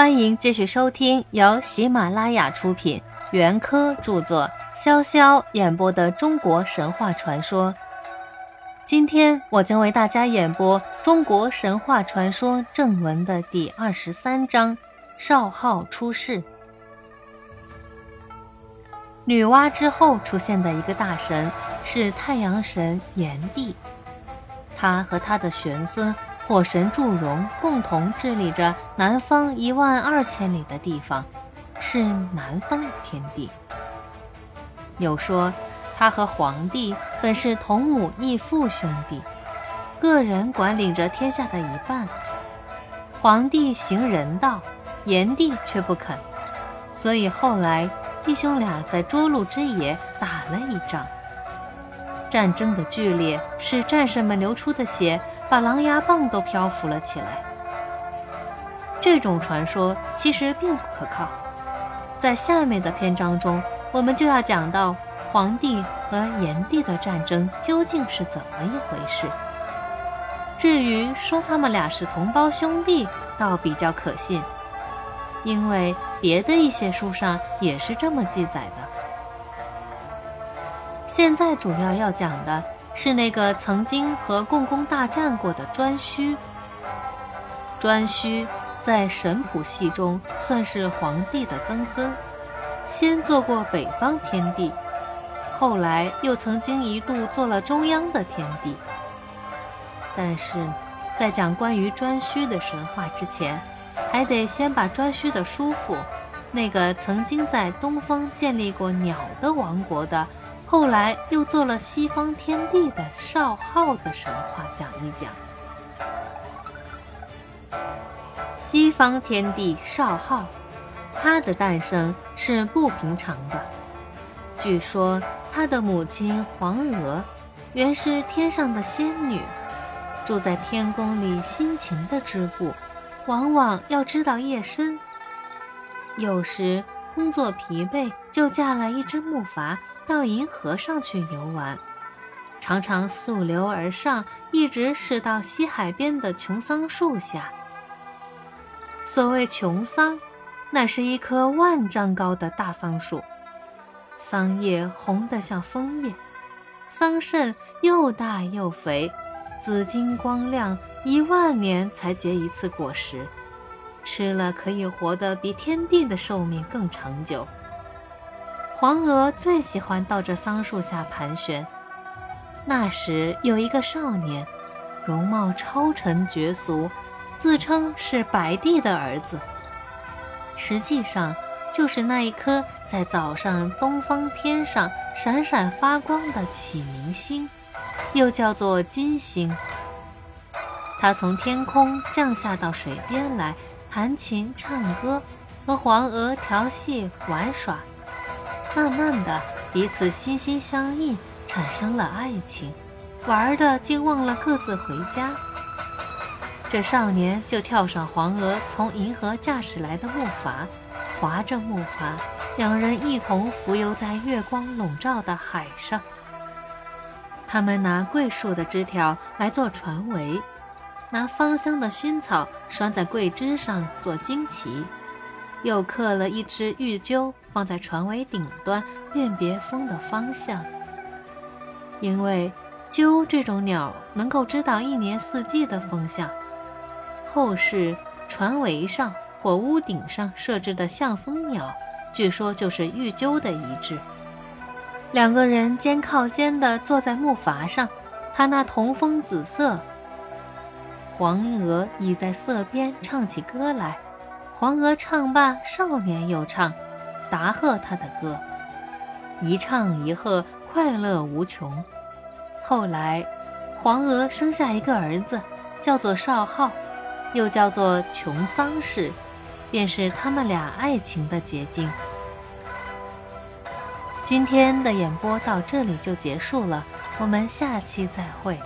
欢迎继续收听由喜马拉雅出品、袁科著作、潇潇演播的中国神话传说。今天我将为大家演播中国神话传说正文的第二十三章：少昊出世。女娲之后出现的一个大神是太阳神炎帝，他和他的玄孙。火神祝融共同治理着南方一万二千里的地方，是南方的天地。有说他和黄帝本是同母异父兄弟，个人管理着天下的一半。黄帝行人道，炎帝却不肯，所以后来弟兄俩在涿鹿之野打了一仗。战争的剧烈使战士们流出的血。把狼牙棒都漂浮了起来。这种传说其实并不可靠。在下面的篇章中，我们就要讲到黄帝和炎帝的战争究竟是怎么一回事。至于说他们俩是同胞兄弟，倒比较可信，因为别的一些书上也是这么记载的。现在主要要讲的。是那个曾经和共工大战过的颛顼。颛顼在神谱系中算是皇帝的曾孙，先做过北方天帝，后来又曾经一度做了中央的天帝。但是，在讲关于颛顼的神话之前，还得先把颛顼的叔父，那个曾经在东方建立过鸟的王国的。后来又做了西方天地的少昊的神话讲一讲。西方天地少昊，他的诞生是不平常的。据说他的母亲黄娥，原是天上的仙女，住在天宫里辛勤的织布，往往要织到夜深。有时工作疲惫，就驾了一只木筏。到银河上去游玩，常常溯流而上，一直是到西海边的琼桑树下。所谓琼桑，那是一棵万丈高的大桑树，桑叶红得像枫叶，桑葚又大又肥，紫金光亮，一万年才结一次果实，吃了可以活得比天地的寿命更长久。黄娥最喜欢到这桑树下盘旋。那时有一个少年，容貌超尘绝俗，自称是白帝的儿子，实际上就是那一颗在早上东方天上闪闪发光的启明星，又叫做金星。他从天空降下到水边来，弹琴唱歌，和黄娥调戏玩耍。慢慢的，彼此心心相印，产生了爱情，玩的竟忘了各自回家。这少年就跳上黄鹅从银河驾驶来的木筏，划着木筏，两人一同浮游在月光笼罩的海上。他们拿桂树的枝条来做船桅，拿芳香的薰草拴在桂枝上做旌旗。又刻了一只玉鸠放在船尾顶端，辨别风的方向。因为鸠这种鸟能够知道一年四季的风向，后世船桅上或屋顶上设置的向风鸟，据说就是玉鸠的遗志。两个人肩靠肩地坐在木筏上，他那童风紫色。黄鹅倚在色边唱起歌来。黄娥唱罢，少年又唱，答贺他的歌，一唱一和，快乐无穷。后来，黄娥生下一个儿子，叫做少昊，又叫做穷桑氏，便是他们俩爱情的结晶。今天的演播到这里就结束了，我们下期再会。